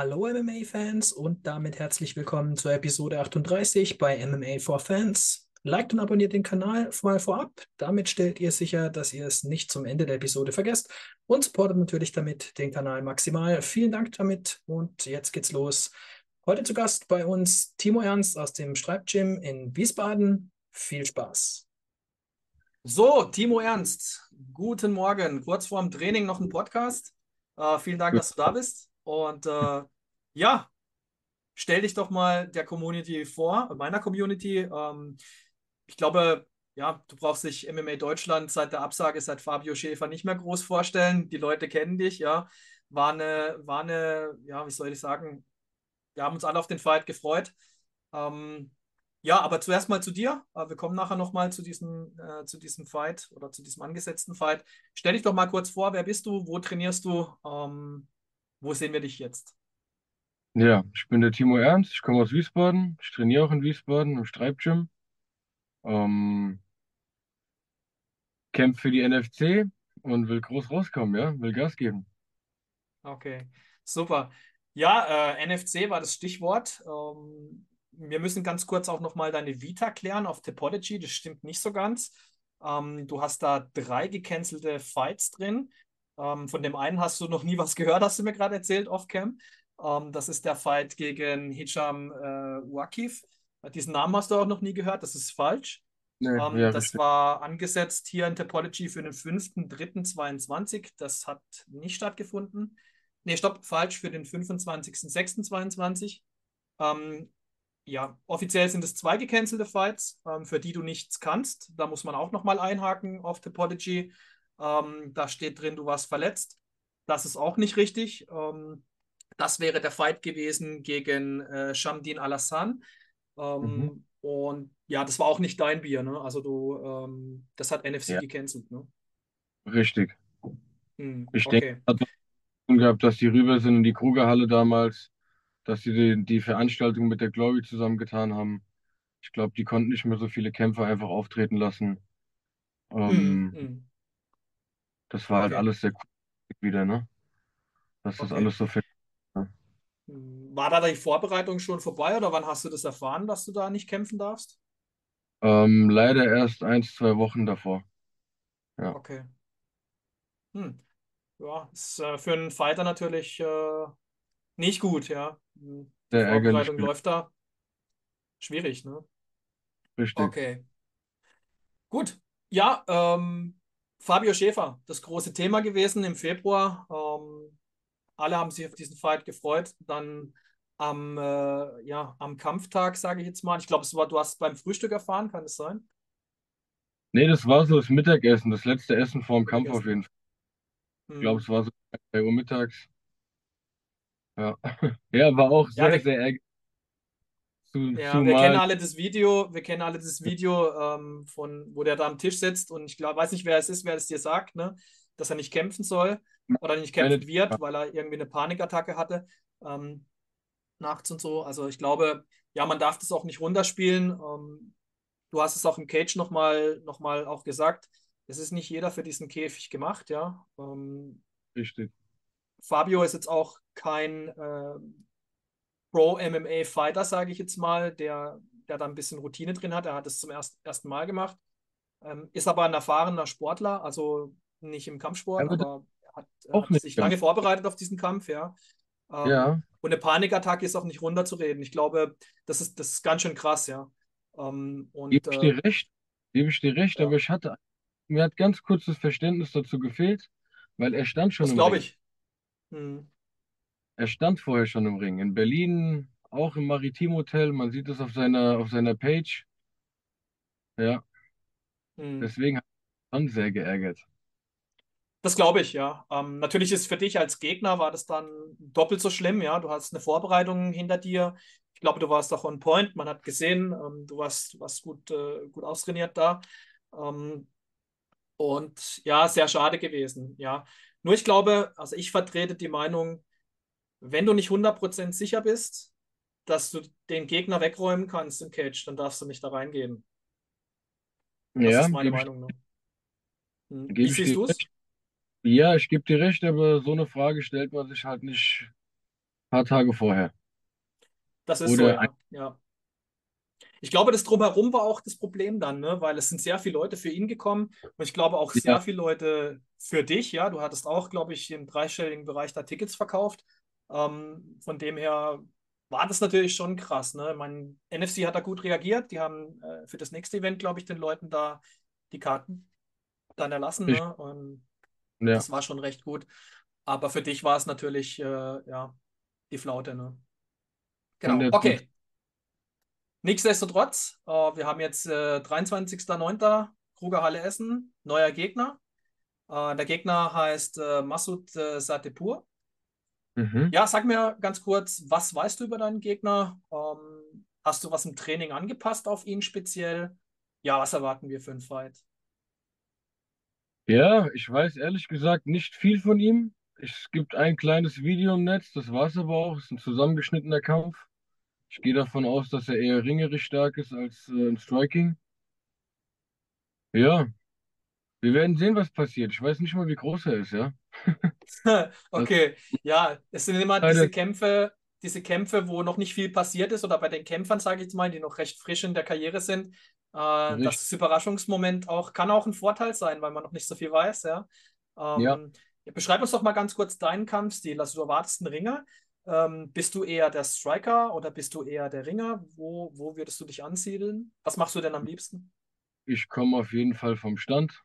Hallo MMA-Fans und damit herzlich willkommen zur Episode 38 bei MMA for Fans. Liked und abonniert den Kanal mal vorab. Damit stellt ihr sicher, dass ihr es nicht zum Ende der Episode vergesst und supportet natürlich damit den Kanal maximal. Vielen Dank damit und jetzt geht's los. Heute zu Gast bei uns Timo Ernst aus dem Streibgym in Wiesbaden. Viel Spaß. So, Timo Ernst, guten Morgen. Kurz vorm Training noch ein Podcast. Uh, vielen Dank, dass du da bist. Und äh, ja, stell dich doch mal der Community vor, meiner Community. Ähm, ich glaube, ja, du brauchst dich MMA Deutschland seit der Absage, seit Fabio Schäfer nicht mehr groß vorstellen. Die Leute kennen dich, ja. War eine, war eine, ja, wie soll ich sagen, wir haben uns alle auf den Fight gefreut. Ähm, ja, aber zuerst mal zu dir. Äh, wir kommen nachher nochmal zu diesem, äh, zu diesem Fight oder zu diesem angesetzten Fight. Stell dich doch mal kurz vor, wer bist du, wo trainierst du? Ähm, wo sehen wir dich jetzt? Ja, ich bin der Timo Ernst, ich komme aus Wiesbaden, ich trainiere auch in Wiesbaden im Streibgym, ähm, kämpfe für die NFC und will groß rauskommen, ja, will Gas geben. Okay, super. Ja, äh, NFC war das Stichwort. Ähm, wir müssen ganz kurz auch nochmal deine Vita klären auf Topology, das stimmt nicht so ganz. Ähm, du hast da drei gecancelte Fights drin. Ähm, von dem einen hast du noch nie was gehört, hast du mir gerade erzählt, off-cam. Ähm, das ist der Fight gegen Hicham äh, Wakif. Diesen Namen hast du auch noch nie gehört, das ist falsch. Nee, ähm, ja, das richtig. war angesetzt hier in Topology für den 5.3.22. Das hat nicht stattgefunden. Nee, stopp, falsch, für den 25.06.22. Ähm, ja, offiziell sind es zwei gecancelte Fights, ähm, für die du nichts kannst. Da muss man auch nochmal einhaken auf Topology. Ähm, da steht drin, du warst verletzt. Das ist auch nicht richtig. Ähm, das wäre der Fight gewesen gegen äh, Shamdin Alassan. Ähm, mhm. Und ja, das war auch nicht dein Bier, ne? Also du, ähm, das hat NFC ja. gecancelt, ne? Richtig. Hm, ich okay. denke, hat gehabt, dass die rüber sind in die Krugerhalle damals, dass sie die, die Veranstaltung mit der Glory zusammengetan haben. Ich glaube, die konnten nicht mehr so viele Kämpfer einfach auftreten lassen. Ähm, hm, das war halt alles sehr cool wieder, ne? Dass das Okay. alles so fit. Ne? Hm, war da die Vorbereitung schon vorbei oder wann hast du das erfahren, dass du da nicht kämpfen darfst? Ähm, leider erst eins, zwei Wochen davor. Ja, Okay. Hm. Ja, ist äh, für einen Fighter natürlich äh, nicht gut, ja. Hm, Die sehr ärgerlich Vorbereitung läuft da. Schwierig, ne? Richtig. Okay. Gut. Ja, ähm, Fabio Schäfer, das große Thema gewesen im Februar. Ähm, alle haben sich auf diesen Fight gefreut. Dann am, äh, ja, am Kampftag, sage ich jetzt mal. Ich glaube, es war, du hast beim Frühstück erfahren, kann es sein? Nee, das war so das Mittagessen, das letzte Essen vor dem Kampf auf jeden Fall. Ich glaube, Hm. es war so 3 Uhr mittags. Ja. Ja, war auch Ja, sehr, wir, sehr ärgerlich. Zu, ja, wir kennen alle das Video, wir kennen alle das Video, ähm, von, wo der da am Tisch sitzt und ich glaube, weiß nicht, wer es ist, wer es dir sagt, ne? Dass er nicht kämpfen soll oder nicht kämpfen wird, weil er irgendwie eine Panikattacke hatte. Ähm, nachts und so. Also ich glaube, ja, man darf das auch nicht runterspielen. Ähm, du hast es auch im Cage nochmal noch mal auch gesagt. Es ist nicht jeder für diesen Käfig gemacht, ja. Ähm, richtig. Fabio ist jetzt auch kein äh, Pro-MMA-Fighter, sage ich jetzt mal, der, der da ein bisschen Routine drin hat. Er hat es zum erst, ersten Mal gemacht. Ähm, ist aber ein erfahrener Sportler, also nicht im Kampfsport, Er wird aber er hat, auch hat sich lange vorbereitet auf diesen Kampf, ja. Ähm, Ja, und eine Panikattacke ist auch nicht runterzureden. Ich glaube, das ist, das ist ganz schön krass, ja. Ähm, und gebe ich äh, dir recht, gebe ich dir recht, aber ja, ich hatte, mir hat ganz kurz das Verständnis dazu gefehlt, weil er stand schon das glaube ich. Hm. Er stand vorher schon im Ring. In Berlin, auch im Maritim Hotel. Man sieht es auf seiner, auf seiner Page. Ja, Hm. deswegen hat er schon sehr geärgert. Das glaube ich, ja. Ähm, natürlich ist für dich als Gegner war das dann doppelt so schlimm, ja. Du hast eine Vorbereitung hinter dir. Ich glaube, du warst auch on point. Man hat gesehen, ähm, du warst, du warst gut, äh, gut austrainiert da. Ähm, und ja, sehr schade gewesen, ja. Nur ich glaube, also ich vertrete die Meinung, wenn du nicht 100% sicher bist, dass du den Gegner wegräumen kannst im Cage, dann darfst du nicht da reingehen. Das Ja, ist meine Meinung, ne? Hm. Wie siehst dir du es? recht. Ja, ich gebe dir recht, aber so eine Frage stellt man sich halt nicht paar Tage vorher. Das ist Oder so, ja. ja. Ich glaube, das Drumherum war auch das Problem dann, ne? weil es sind sehr viele Leute für ihn gekommen und ich glaube auch sehr ja. viele Leute für dich. Ja, du hattest auch, glaube ich, im dreistelligen Bereich da Tickets verkauft. Ähm, von dem her war das natürlich schon krass. Ne? Mein NFC hat da gut reagiert. Die haben äh, für das nächste Event, glaube ich, den Leuten da die Karten dann erlassen. Ne? Und ja. das war schon recht gut. Aber für dich war es natürlich äh, ja, die Flaute. Ne? Genau. Okay. Nichtsdestotrotz, äh, wir haben jetzt äh, 23.09. Krugerhalle Essen, neuer Gegner. Äh, der Gegner heißt äh, Masud äh, Satepur. Mhm. Ja, sag mir ganz kurz, was weißt du über deinen Gegner? Ähm, hast du was im Training angepasst auf ihn speziell? Ja, was erwarten wir für einen Fight? Ja, ich weiß ehrlich gesagt nicht viel von ihm. Es gibt ein kleines Video im Netz, das war es aber auch. Es ist ein zusammengeschnittener Kampf. Ich gehe davon aus, dass er eher ringerisch stark ist als äh, im Striking. Ja, wir werden sehen, was passiert. Ich weiß nicht mal, wie groß er ist, ja. okay, ja, es sind immer diese Kämpfe, diese Kämpfe, wo noch nicht viel passiert ist, oder bei den Kämpfern, sage ich jetzt mal, die noch recht frisch in der Karriere sind. Äh, das Überraschungsmoment auch kann auch ein Vorteil sein, weil man noch nicht so viel weiß, ja. Ähm, ja. Beschreib uns doch mal ganz kurz deinen Kampfstil. Also du erwartest einen Ringer. Ähm, bist du eher der Striker oder bist du eher der Ringer? Wo, wo würdest du dich ansiedeln? Was machst du denn am liebsten? Ich komme auf jeden Fall vom Stand.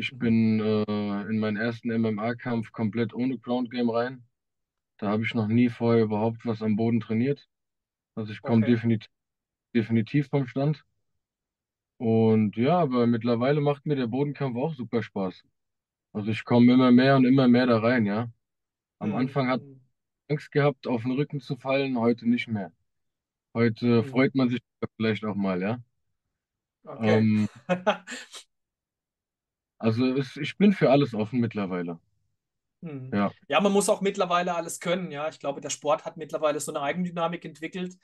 Ich bin äh, in meinen ersten MMA-Kampf komplett ohne Ground Game rein. Da habe ich noch nie vorher überhaupt was am Boden trainiert. Also ich komme okay. definitiv, definitiv vom Stand. Und ja, aber mittlerweile macht mir der Bodenkampf auch super Spaß. Also ich komme immer mehr und immer mehr da rein, ja. Am mhm. Anfang hat Angst gehabt, auf den Rücken zu fallen, heute nicht mehr. Heute mhm. freut man sich vielleicht auch mal, ja. Okay. Ähm, Also es, ich bin für alles offen mittlerweile. Hm. Ja. ja, man muss auch mittlerweile alles können. Ja, ich glaube, der Sport hat mittlerweile so eine Eigendynamik entwickelt,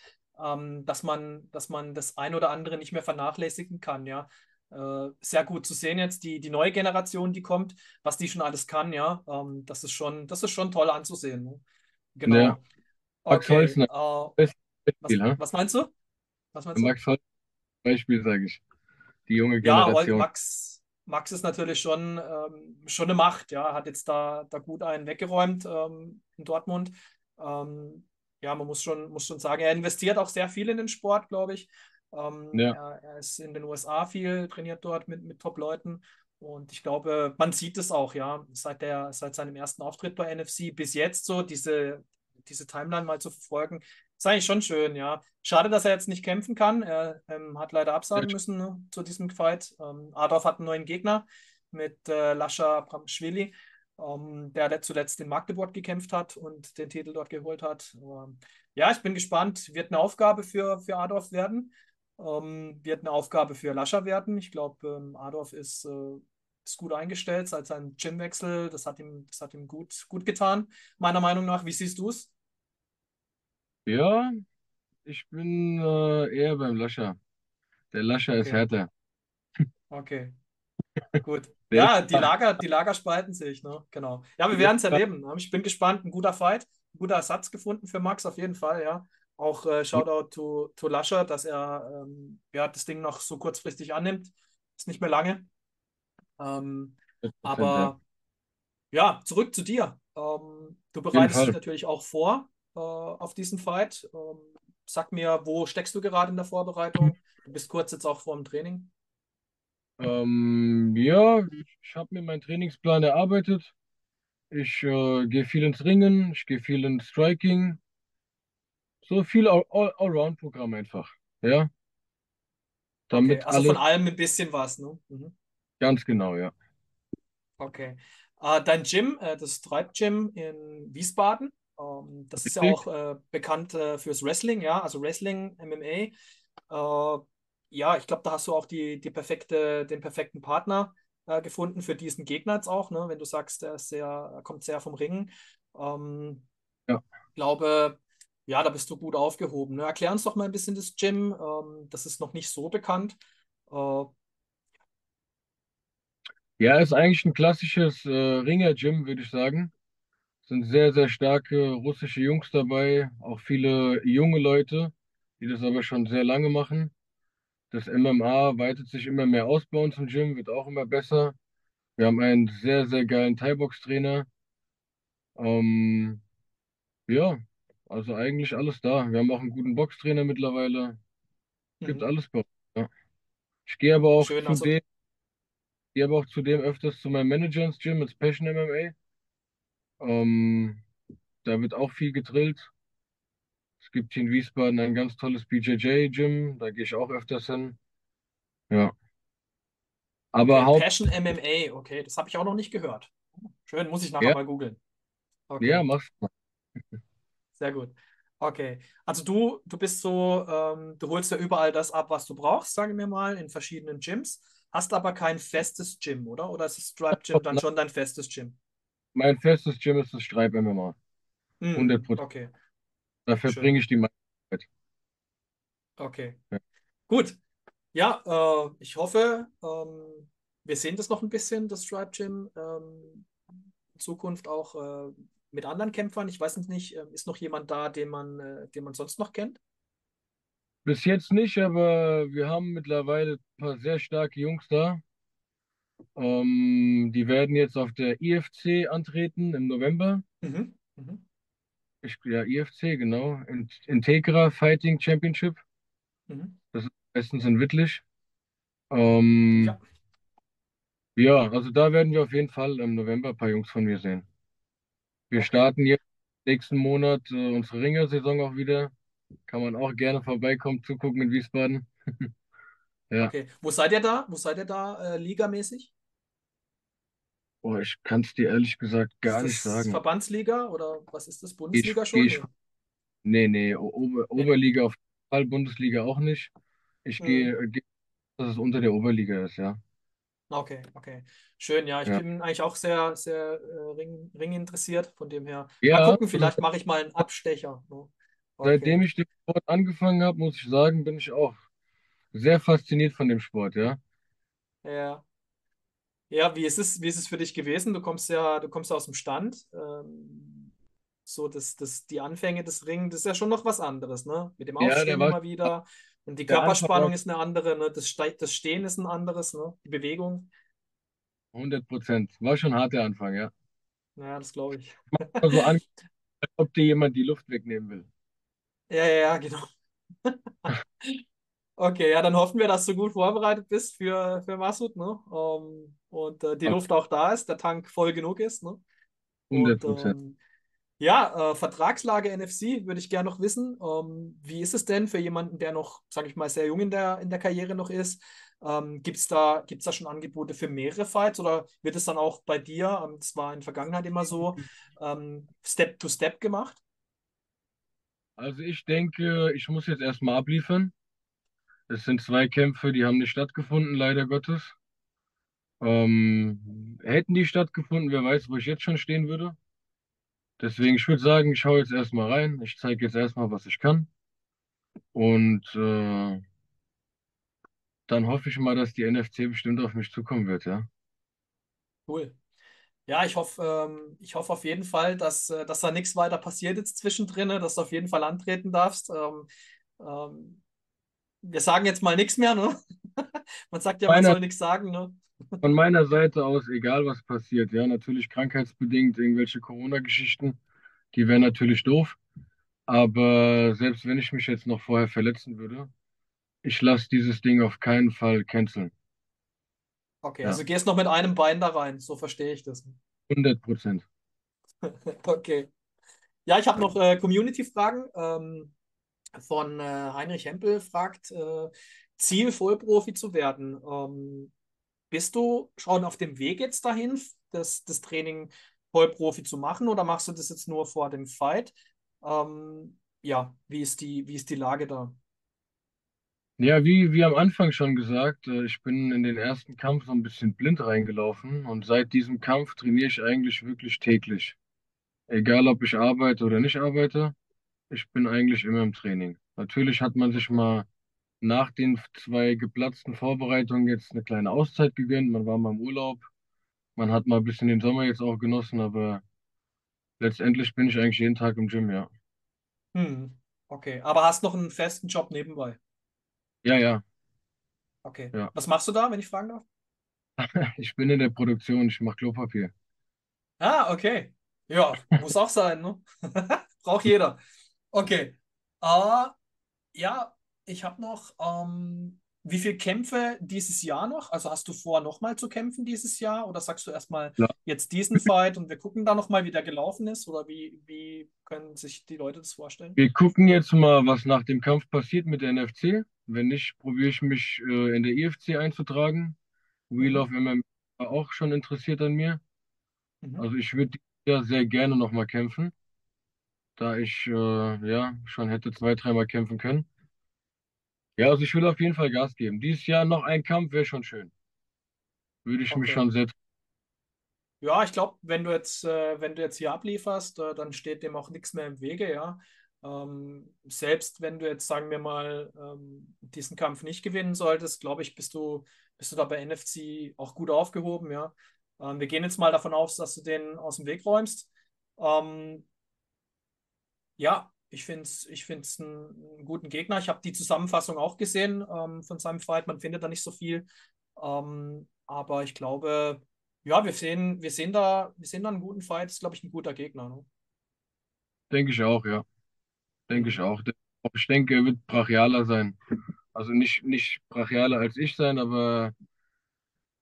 ähm, dass man, dass man das ein oder andere nicht mehr vernachlässigen kann. Ja, äh, sehr gut zu sehen jetzt die, die neue Generation, die kommt, was die schon alles kann. Ja, ähm, das ist schon, das ist schon toll anzusehen. Ne? Genau. Ja. Max okay. Holzner. Äh, Beispiel, was, was, meinst du? Was meinst du? Max Holzner Beispiel, sage ich. Die junge Generation. Ja, Max, Max ist natürlich schon, ähm, schon eine Macht, ja, hat jetzt da, da gut einen weggeräumt ähm, in Dortmund. Ähm, ja, man muss schon, muss schon sagen, er investiert auch sehr viel in den Sport, glaube ich. Ähm, ja. er, er, ist in den USA viel, trainiert dort mit, mit Top-Leuten. Und ich glaube, man sieht es auch, ja, seit, der, seit seinem ersten Auftritt bei NFC bis jetzt so, diese, diese Timeline mal zu verfolgen, ist eigentlich schon schön, ja. Schade, dass er jetzt nicht kämpfen kann. Er ähm, hat leider absagen müssen ne, zu diesem Fight. Ähm, Adolf hat einen neuen Gegner mit äh, Lascha Bramschwili, ähm, der zuletzt in Magdeburg gekämpft hat und den Titel dort geholt hat. Ähm, ja, ich bin gespannt. Wird eine Aufgabe für, für Adolf werden. Ähm, wird eine Aufgabe für Lascha werden. Ich glaube, ähm, Adolf ist, äh, ist gut eingestellt seit seinem Gymwechsel. Das hat ihm, das hat ihm gut, gut getan, meiner Meinung nach. Wie siehst du es? Ja, ich bin äh, eher beim Lascher. Der Lascher ist härter. Okay. Gut. Ja, die Lager, die Lager spalten sich, ne? Genau. Ja, wir werden es erleben. Ne? Ich bin gespannt. Ein guter Fight, ein guter Ersatz gefunden für Max auf jeden Fall, ja. Auch äh, Shoutout to, to Lascher, dass er ähm, ja, das Ding noch so kurzfristig annimmt. Ist nicht mehr lange. Ähm, aber ja, zurück zu dir. Ähm, du bereitest dich natürlich auch vor äh, auf diesen Fight. Ähm, sag mir, wo steckst du gerade in der Vorbereitung? Du bist kurz jetzt auch vor dem Training. Ähm, ja, ich habe mir meinen Trainingsplan erarbeitet. Ich äh, gehe viel ins Ringen, ich gehe viel ins Striking. So viel Allround-Programm einfach. Ja. Damit okay, also alles... von allem ein bisschen was, ne? Mhm. Ganz genau, ja. Okay. Äh, dein Gym, äh, das Tribe Gym in Wiesbaden, ähm, das ist ja auch äh, bekannt äh, fürs Wrestling, ja, also Wrestling, MMA. Äh, ja, ich glaube, da hast du auch die, die perfekte, den perfekten Partner äh, gefunden für diesen Gegner jetzt auch, ne? wenn du sagst, er, ist sehr, er kommt sehr vom Ringen. Ähm, ja. Ich glaube, ja, da bist du gut aufgehoben. Ne? Erklär uns doch mal ein bisschen das Gym. Ähm, das ist noch nicht so bekannt. Äh, ja, ist eigentlich ein klassisches äh, Ringer-Gym, würde ich sagen sind sehr, sehr starke russische Jungs dabei, auch viele junge Leute, die das aber schon sehr lange machen. Das MMA weitet sich immer mehr aus bei uns im Gym, wird auch immer besser. Wir haben einen sehr, sehr geilen Thai-Box-Trainer. Ähm, ja, also eigentlich alles da. Wir haben auch einen guten Boxtrainer mittlerweile. Gibt Mhm. alles bei uns. Ja. Ich gehe aber auch Schön, zu also dem, gehe aber auch zudem öfters zu meinem Manager ins Gym, ins Passion MMA. Ähm, da wird auch viel gedrillt. Es gibt hier in Wiesbaden ein ganz tolles BJJ-Gym, da gehe ich auch öfters hin. Ja, aber okay, Haupt, Passion MMA, okay, das habe ich auch noch nicht gehört. Schön, muss ich nachher ja, mal googeln. ja, Okay. machst du. Sehr gut. Okay. Also du, du bist so, ähm, du holst ja überall das ab, was du brauchst, sagen wir mal, in verschiedenen Gyms, hast aber kein festes Gym, oder? Oder ist das Stripe Gym dann schon dein festes Gym? Mein festes Gym ist das Streib MMA. Mhm. 100%. Okay, Da verbringe ich die meiste Zeit. Okay. Ja. Gut. Ja, äh, ich hoffe, ähm, wir sehen das noch ein bisschen, das Stripe Gym, ähm, in Zukunft auch äh, mit anderen Kämpfern. Ich weiß nicht, äh, ist noch jemand da, den man, äh, den man sonst noch kennt? Bis jetzt nicht, aber wir haben mittlerweile ein paar sehr starke Jungs da. Ähm, die werden jetzt auf der IFC antreten im November. Mhm. Mhm. Ich, ja, IFC, genau. In, Integra Fighting Championship. Mhm. Das ist meistens in Wittlich. Ja, Ähm, ja, also da werden wir auf jeden Fall im November ein paar Jungs von mir sehen. Wir starten jetzt nächsten Monat äh, unsere Ringersaison auch wieder. Kann man auch gerne vorbeikommen, zugucken in Wiesbaden. Ja, Okay. Wo seid ihr da? Wo seid ihr da äh, ligamäßig? boah, ich kann es dir ehrlich gesagt gar nicht das sagen. Verbandsliga oder was ist das? Ich, Bundesliga schon? ich, Nee. nee, nee, Ober, Nee. Oberliga auf jeden Fall, Bundesliga auch nicht. Ich gehe, äh, gehe, dass es unter der Oberliga ist, ja. Okay, okay. Schön, ja. Ich Ja, bin eigentlich auch sehr, sehr äh, Ring, Ring interessiert. Von dem her. Mal ja gucken, also vielleicht mache ich mal einen Abstecher. Ne? seitdem Okay. ich den Sport angefangen habe, muss ich sagen, bin ich auch sehr fasziniert von dem Sport, ja. Ja. Ja, wie ist es, wie ist es für dich gewesen? Du kommst ja, du kommst ja aus dem Stand. Ähm, so, das, das, die Anfänge des Ringen, das ist ja schon noch was anderes, ne? Mit dem Ja, Aufstehen war, immer wieder. Und die Körperspannung ist eine andere, ne? Das, Ste das Stehen ist ein anderes, ne? Die Bewegung. 100 Prozent. War schon hart der Anfang, ja. Ja, das glaube ich. So an, als ob dir jemand die Luft wegnehmen will. Ja, ja, ja, genau. Okay, ja, dann hoffen wir, dass du gut vorbereitet bist für, für Masud, ne? Ähm, und äh, die Auf Luft auch da ist, der Tank voll genug ist, ne? 100 Und ähm, ja, äh, Vertragslage NFC würde ich gerne noch wissen. Ähm, wie ist es denn für jemanden, der noch, sage ich mal, sehr jung in der, in der Karriere noch ist? Ähm, gibt es da, gibt's da schon Angebote für mehrere Fights oder wird es dann auch bei dir, ähm, das war in der Vergangenheit immer so, ähm, Step to Step gemacht? Also ich denke, ich muss jetzt erstmal abliefern. Es sind zwei Kämpfe, die haben nicht stattgefunden, leider Gottes. Ähm, hätten die stattgefunden, wer weiß, wo ich jetzt schon stehen würde. Deswegen, ich würde sagen, ich schaue jetzt erstmal rein. Ich zeige jetzt erstmal, was ich kann. Und äh, dann hoffe ich mal, dass die NFC bestimmt auf mich zukommen wird, ja. Cool. Ja, ich hoffe, ähm, ich hoffe auf jeden Fall, dass, äh, dass da nichts weiter passiert jetzt zwischendrin, ne, dass du auf jeden Fall antreten darfst. Ähm, ähm, wir sagen jetzt mal nichts mehr, ne? Man sagt ja, man Meiner, soll nichts sagen, ne? von meiner Seite aus, egal was passiert, ja, natürlich krankheitsbedingt, irgendwelche Corona-Geschichten, die wären natürlich doof. Aber selbst wenn ich mich jetzt noch vorher verletzen würde, ich lasse dieses Ding auf keinen Fall canceln. Okay, also Ja, du gehst noch mit einem Bein da rein, so verstehe ich das. 100 Prozent. Okay. Ja, ich habe noch äh, Community-Fragen. Ähm, von äh, Heinrich Hempel fragt, äh, Ziel Vollprofi zu werden. Ähm, bist du schon auf dem Weg jetzt dahin, das, das Training Vollprofi zu machen oder machst du das jetzt nur vor dem Fight? Ähm, ja, wie ist die, wie ist die Lage da? Ja, wie, wie am Anfang schon gesagt, äh, ich bin in den ersten Kampf so ein bisschen blind reingelaufen und seit diesem Kampf trainiere ich eigentlich wirklich täglich. Egal, ob ich arbeite oder nicht arbeite, ich bin eigentlich immer im Training. Natürlich hat man sich mal nach den zwei geplatzten Vorbereitungen jetzt eine kleine Auszeit gegönnt. Man war mal im Urlaub, man hat mal ein bisschen den Sommer jetzt auch genossen, aber letztendlich bin ich eigentlich jeden Tag im Gym, ja. Hm, okay. Aber hast noch einen festen Job nebenbei? Ja, ja. Okay. Ja. Was machst du da, wenn ich fragen darf? Ich bin in der Produktion, ich mache Klopapier. Ah, okay. Ja, muss auch sein, ne? Braucht jeder. Okay. Uh, ja, ich habe noch, ähm, wie viele Kämpfe dieses Jahr noch? Also hast du vor, nochmal zu kämpfen dieses Jahr? Oder sagst du erstmal Ja. jetzt diesen Fight und wir gucken da nochmal, wie der gelaufen ist? Oder wie, wie können sich die Leute das vorstellen? Wir gucken jetzt mal, was nach dem Kampf passiert mit der NFC. Wenn nicht, probiere ich mich äh, in der IFC einzutragen. Wheel Mhm. of MMA war auch schon interessiert an mir. Mhm. Also ich würde ja sehr gerne nochmal kämpfen, da ich äh, ja schon hätte zwei, dreimal kämpfen können. Ja, also ich will auf jeden Fall Gas geben. Dieses Jahr noch ein Kampf wäre schon schön. Würde ich mich Okay. schon sehr. Ja, ich glaube, wenn du jetzt, äh, wenn du jetzt hier ablieferst, äh, dann steht dem auch nichts mehr im Wege, ja. Ähm, selbst wenn du jetzt, sagen wir mal, ähm, diesen Kampf nicht gewinnen solltest, glaube ich, bist du, bist du da bei NFC auch gut aufgehoben, ja. Ähm, wir gehen jetzt mal davon aus, dass du den aus dem Weg räumst. Ähm, ja, ich finde es ich find's einen, guten Gegner. Ich habe die Zusammenfassung auch gesehen ähm, von seinem Fight. Man findet da nicht so viel. Ähm, aber ich glaube, ja, wir sehen, wir sehen da, wir sehen da einen guten Fight. Das ist, glaube ich, ein guter Gegner. Ne? Denke ich auch, ja. Denke ich auch. Ich denke, er wird brachialer sein. Also nicht, nicht brachialer als ich sein, aber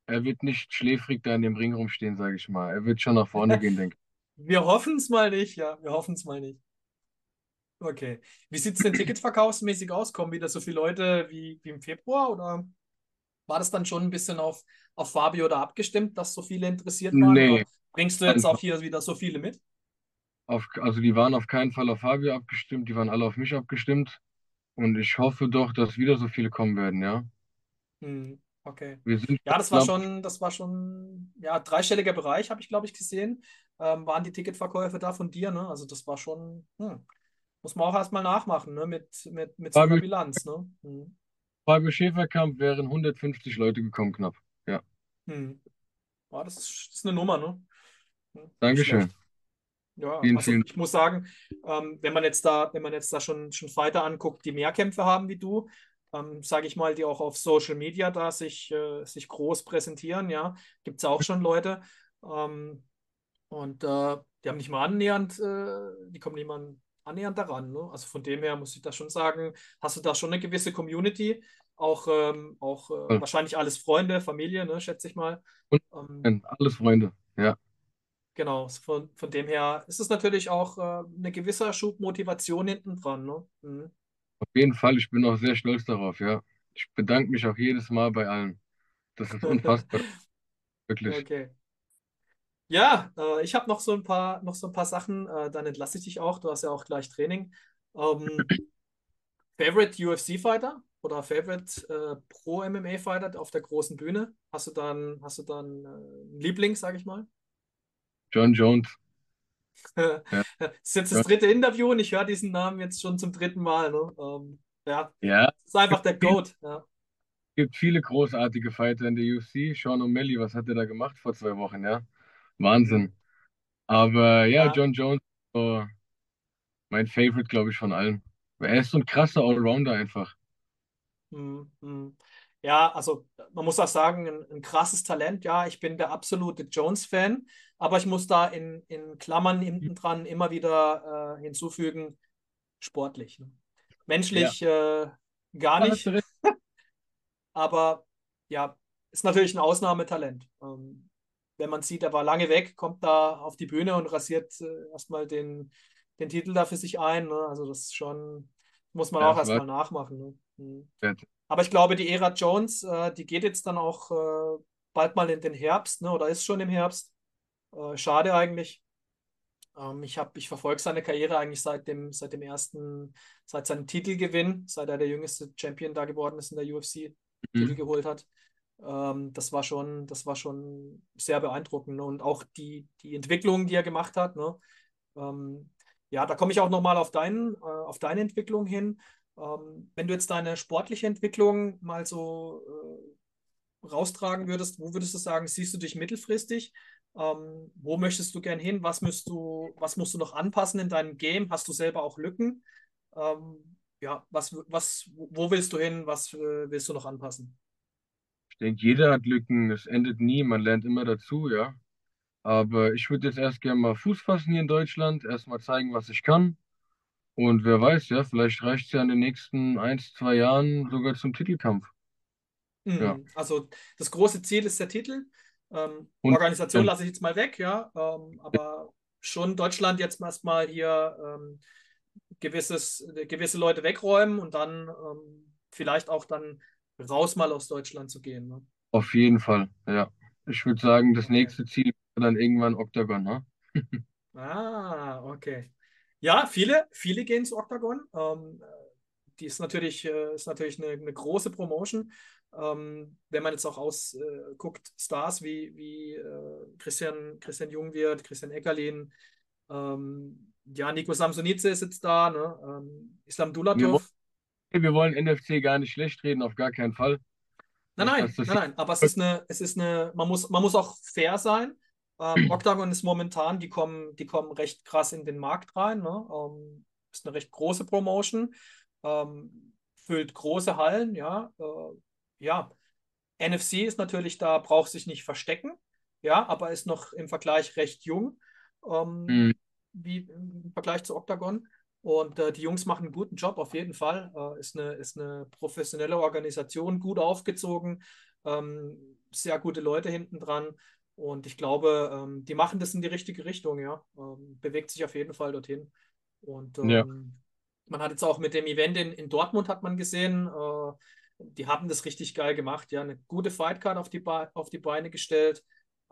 er wird nicht schläfrig da in dem Ring rumstehen, sage ich mal. Er wird schon nach vorne gehen, denke ich. Wir hoffen es mal nicht, ja. Wir hoffen es mal nicht. Okay. Wie sieht es denn ticketverkaufsmäßig aus? Kommen wieder so viele Leute wie, wie im Februar oder war das dann schon ein bisschen auf, auf Fabio da abgestimmt, dass so viele interessiert waren? Nee, Oder bringst du jetzt auch hier wieder so viele mit? auf, also die waren auf keinen Fall auf Fabio abgestimmt, die waren alle auf mich abgestimmt. Und ich hoffe doch, dass wieder so viele kommen werden, ja. Hm, okay. Wir sind Ja, das war schon, das war schon, ja, dreistelliger Bereich, habe ich, glaube ich, gesehen. Ähm, waren die Ticketverkäufe da von dir, ne? Also das war schon, hm, muss man auch erstmal nachmachen, ne? Mit, mit, mit so einer Bilanz, ne? Hm, Fabio Schäferkamp wären 150 Leute gekommen, knapp. Ja, hm. Ja, das ist, das ist eine Nummer, ne? Hm, nicht Dankeschön. Ja, Vielen, also vielen ich muss sagen, ähm, wenn man jetzt da, wenn man jetzt da schon, schon Fighter anguckt, die mehr Kämpfe haben wie du, ähm, sage ich mal, die auch auf Social Media da sich, äh, sich groß präsentieren, ja, gibt es auch schon Leute. Ähm, und äh, die haben nicht mal annähernd, äh, die kommen nicht mal annähernd daran. Ne? Also von dem her muss ich da schon sagen, hast du da schon eine gewisse Community, auch, ähm, auch äh, Dank. wahrscheinlich alles Freunde, Familie, ne, schätze ich mal. Ähm, Und alles Freunde. Ja, Genau, von, von dem her ist es natürlich auch äh, eine gewisse Schub Motivation hinten dran. Ne? Mhm. auf jeden Fall. Ich bin auch sehr stolz darauf, ja. Ich bedanke mich auch jedes Mal bei allen. Das ist unfassbar, wirklich. Okay. Ja, äh, ich habe noch so ein paar, noch so ein paar Sachen, äh, dann entlasse ich dich auch. Du hast ja auch gleich Training. Ähm, Favorite UFC-Fighter oder Favorite äh, Pro-MMA-Fighter auf der großen Bühne? Hast du dann, hast du dann äh, einen Liebling, sage ich mal? John Jones. Ja, Das ist jetzt das dritte Interview und ich höre diesen Namen jetzt schon zum dritten Mal. Ne? Ähm, ja, Ja, das ist einfach der Goat. Ja. gibt viele großartige Fighter in der UFC. Sean O'Malley, was hat er da gemacht vor zwei Wochen, ja? Wahnsinn. Aber ja, Ja, John Jones, so mein Favorite, glaube ich, von allen. Er ist so ein krasser Allrounder einfach. mm, mm. Ja, also man muss auch sagen, ein, ein krasses Talent. Ja, ich bin der absolute Jones-Fan, aber ich muss da in, in Klammern hinten dran immer wieder äh, hinzufügen, sportlich. Ne? Ja, Menschlich äh, gar da hast du nicht, recht. aber ja, ist natürlich ein Ausnahmetalent. Ähm, wenn man sieht, er war lange weg, kommt da auf die Bühne und rasiert äh, erstmal den, den Titel da für sich ein. Ne? Also das ist schon, muss man Ja, auch erstmal nachmachen. Ne? Mhm. Aber ich glaube, die Ära Jones, äh, die geht jetzt dann auch äh, bald mal in den Herbst, ne? oder ist schon im Herbst. Äh, schade eigentlich. Ähm, ich ich verfolge seine Karriere eigentlich seit dem, seit dem ersten, seit seinem Titelgewinn, seit er der jüngste Champion da geworden ist in der UFC, Titel Mhm. geholt hat. Ähm, das war schon, das war schon sehr beeindruckend. Ne? Und auch die, die Entwicklung, die er gemacht hat. Ne? Ähm, ja, da komme ich auch nochmal auf äh, auf deine Entwicklung hin. Ähm, wenn du jetzt deine sportliche Entwicklung mal so äh, raustragen würdest, wo würdest du sagen, siehst du dich mittelfristig? Ähm, wo möchtest du gern hin? Was musst du, was musst du noch anpassen in deinem Game? Hast du selber auch Lücken? Ähm, ja, was, was, wo willst du hin? Was äh, willst du noch anpassen? Ich denke, jeder hat Lücken. Es endet nie. Man lernt immer dazu, ja. Aber ich würde jetzt erst gerne mal Fuß fassen hier in Deutschland, erst mal zeigen, was ich kann. Und wer weiß, ja, vielleicht reicht es ja in den nächsten ein, zwei Jahren sogar zum Titelkampf. Ja. Mhm. Also das große Ziel ist der Titel. Ähm, Organisation lasse ich jetzt mal weg, ja. Ähm, aber schon Deutschland jetzt erstmal hier ähm, gewisses, gewisse Leute wegräumen und dann ähm, vielleicht auch dann raus mal aus Deutschland zu gehen. Ne? Auf jeden Fall, ja. Ich würde sagen, das nächste Ziel wäre dann irgendwann Octagon, ne? ah, okay. Ja, viele, viele gehen zu Octagon. Ähm, die ist natürlich, äh, ist natürlich eine, eine große Promotion. Ähm, wenn man jetzt auch ausguckt, äh, Stars wie, wie äh, Christian, Christian Jungwirth, Christian Eckerlin, ähm, ja, Nico Samsonice ist jetzt da, ne? Ähm, Islam Dulatov. Wir, wollen NFC gar nicht schlecht reden, auf gar keinen Fall. Nein, nein, nein, nein, aber es ist eine, es ist eine, man muss, man muss auch fair sein. Ähm, Octagon ist momentan, die kommen, die kommen recht krass in den Markt rein. Ne? Ähm, ist eine recht große Promotion, ähm, füllt große Hallen, ja. Äh, ja, NFC ist natürlich da, braucht sich nicht verstecken, ja, aber ist noch im Vergleich recht jung, ähm, mhm. wie im Vergleich zu Octagon. Und äh, die Jungs machen einen guten Job auf jeden Fall. Äh, ist, eine, ist eine professionelle Organisation, gut aufgezogen, ähm, sehr gute Leute hinten dran. Und ich glaube, ähm, die machen das in die richtige Richtung, ja. Ähm, bewegt sich auf jeden Fall dorthin. Und ja. Ähm, man hat jetzt auch mit dem Event in, in Dortmund, hat man gesehen, äh, die haben das richtig geil gemacht. Ja, eine gute Fightcard auf die, auf die Beine gestellt.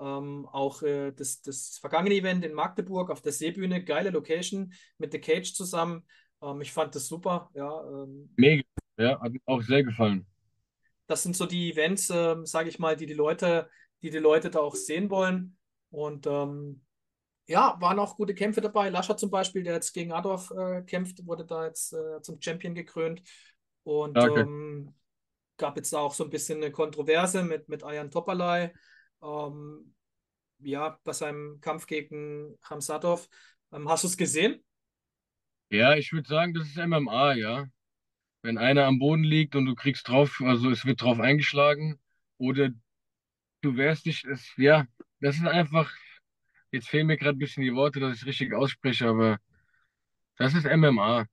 Ähm, auch äh, das, das vergangene Event in Magdeburg auf der Seebühne, geile Location mit The Cage zusammen. Ähm, ich fand das super. Ja, ähm, Mega, ja, hat mir auch sehr gefallen. Das sind so die Events, äh, sage ich mal, die die Leute, die die Leute da auch sehen wollen. Und ähm, ja, waren auch gute Kämpfe dabei. Lascher zum Beispiel, der jetzt gegen Adolf äh, kämpft, wurde da jetzt äh, zum Champion gekrönt. Und okay. ähm, gab jetzt auch so ein bisschen eine Kontroverse mit, mit Ayan Topalai, ähm, ja, bei seinem Kampf gegen Hamsadov. Ähm, hast du es gesehen? Ja, ich würde sagen, das ist MMA, ja. Wenn einer am Boden liegt und du kriegst drauf, also es wird drauf eingeschlagen oder du wehrst dich, es, ja, das ist einfach, jetzt fehlen mir gerade ein bisschen die Worte, dass ich richtig ausspreche, aber das ist MMA.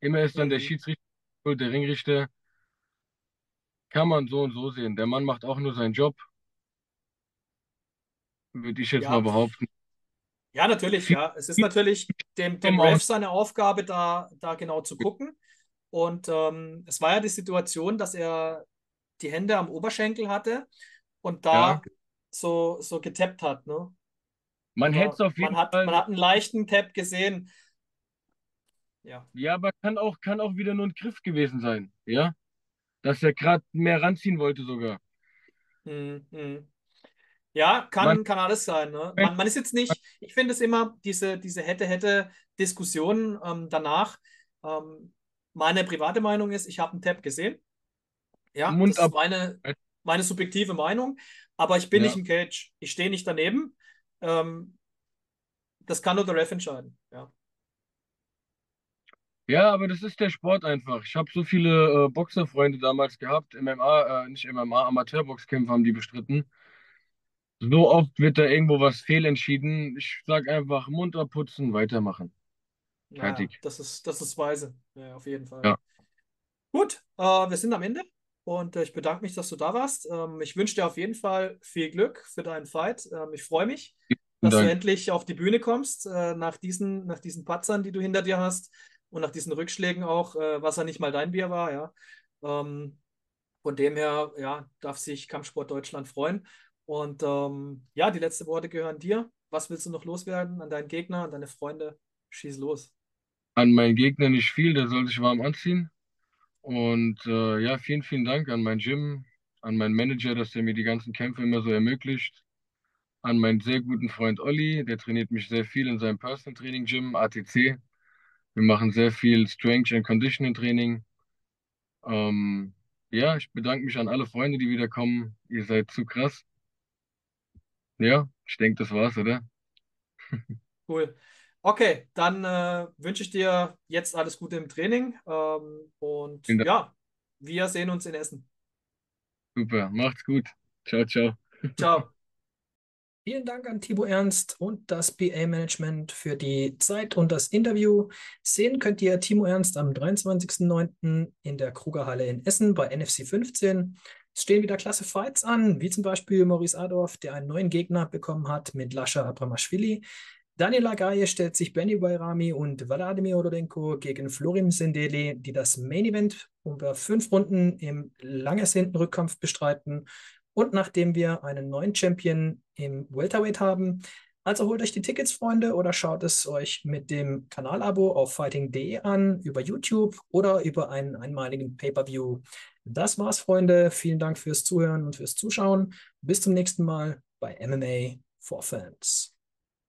Immer ist dann mhm. der Schiedsrichter, der Ringrichter, kann man so und so sehen. Der Mann macht auch nur seinen Job, würde ich jetzt ja. mal behaupten. Ja, natürlich, ja. Es ist natürlich dem, dem Ref seine Aufgabe, da, da genau zu gucken. Und ähm, es war ja die Situation, dass er die Hände am Oberschenkel hatte und da ja. so, so getappt hat. Ne? Man hätte es auf jeden man hat, Fall. Man hat einen leichten Tap gesehen. Ja. Ja, aber kann auch, kann auch wieder nur ein Griff gewesen sein. Ja dass er gerade mehr ranziehen wollte sogar. Hm, hm. Ja, kann, man, kann alles sein. Ne? Man, man, ist jetzt nicht, ich finde es immer, diese, diese hätte-hätte-Diskussion ähm, danach. Ähm, meine private Meinung ist, ich habe einen Tab gesehen. Ja, Mund das ist meine, meine subjektive Meinung. Aber ich bin ja. nicht im Cage. Ich stehe nicht daneben. Ähm, das kann nur der Ref entscheiden. Ja. Ja, aber das ist der Sport einfach. Ich habe so viele äh, Boxerfreunde damals gehabt, MMA, äh, nicht MMA, Amateurboxkämpfe haben die bestritten. So oft wird da irgendwo was fehlentschieden. Ich sag einfach munter putzen, weitermachen. Ja, Fertig. das ist, das ist weise. Ja, auf jeden Fall. Ja. Gut, äh, wir sind am Ende und äh, ich bedanke mich, dass du da warst. Ähm, ich wünsche dir auf jeden Fall viel Glück für deinen Fight. Ähm, ich freue mich, dass Dank. du endlich auf die Bühne kommst äh, nach, diesen, nach diesen Patzern, die du hinter dir hast und nach diesen Rückschlägen auch, äh, was ja nicht mal dein Bier war, ja. Ähm, von dem her, ja, darf sich Kampfsport Deutschland freuen. Und ähm, ja, die letzten Worte gehören dir. Was willst du noch loswerden an deinen Gegner, an deine Freunde? Schieß los. An meinen Gegner nicht viel, der soll sich warm anziehen. Und äh, ja, vielen, vielen Dank an mein Gym, an meinen Manager, dass er mir die ganzen Kämpfe immer so ermöglicht. An meinen sehr guten Freund Olli, der trainiert mich sehr viel in seinem Personal Training Gym, ATC. Wir machen sehr viel Strength and Conditioning Training. Ähm, ja, ich bedanke mich an alle Freunde, die wiederkommen. Ihr seid zu krass. Ja, ich denke, das war's, oder? Cool. Okay, dann äh, wünsche ich dir jetzt alles Gute im Training ähm, und ja, wir sehen uns in Essen. Super, macht's gut. Ciao, ciao. Ciao. Vielen Dank an Thibaut Ernst und das BA-Management für die Zeit und das Interview. Sehen könnt ihr Timo Ernst am 23.09. in der Krugerhalle in Essen bei NFC 15. Es stehen wieder klasse Fights an, wie zum Beispiel Maurice Adorf, der einen neuen Gegner bekommen hat mit Lascha Abramashvili. Daniel Agaye stellt sich Benny Bayrami und Wladimir Orodenko gegen Florim Sendeli, die das Main Event über fünf Runden im langes Hinten-Rückkampf bestreiten. Und nachdem wir einen neuen Champion im Welterweight haben, also holt euch die Tickets, Freunde, oder schaut es euch mit dem Kanalabo auf fighting.de an, über YouTube oder über einen einmaligen Pay-Per-View. Das war's, Freunde. Vielen Dank fürs Zuhören und fürs Zuschauen. Bis zum nächsten Mal bei MMA for Fans.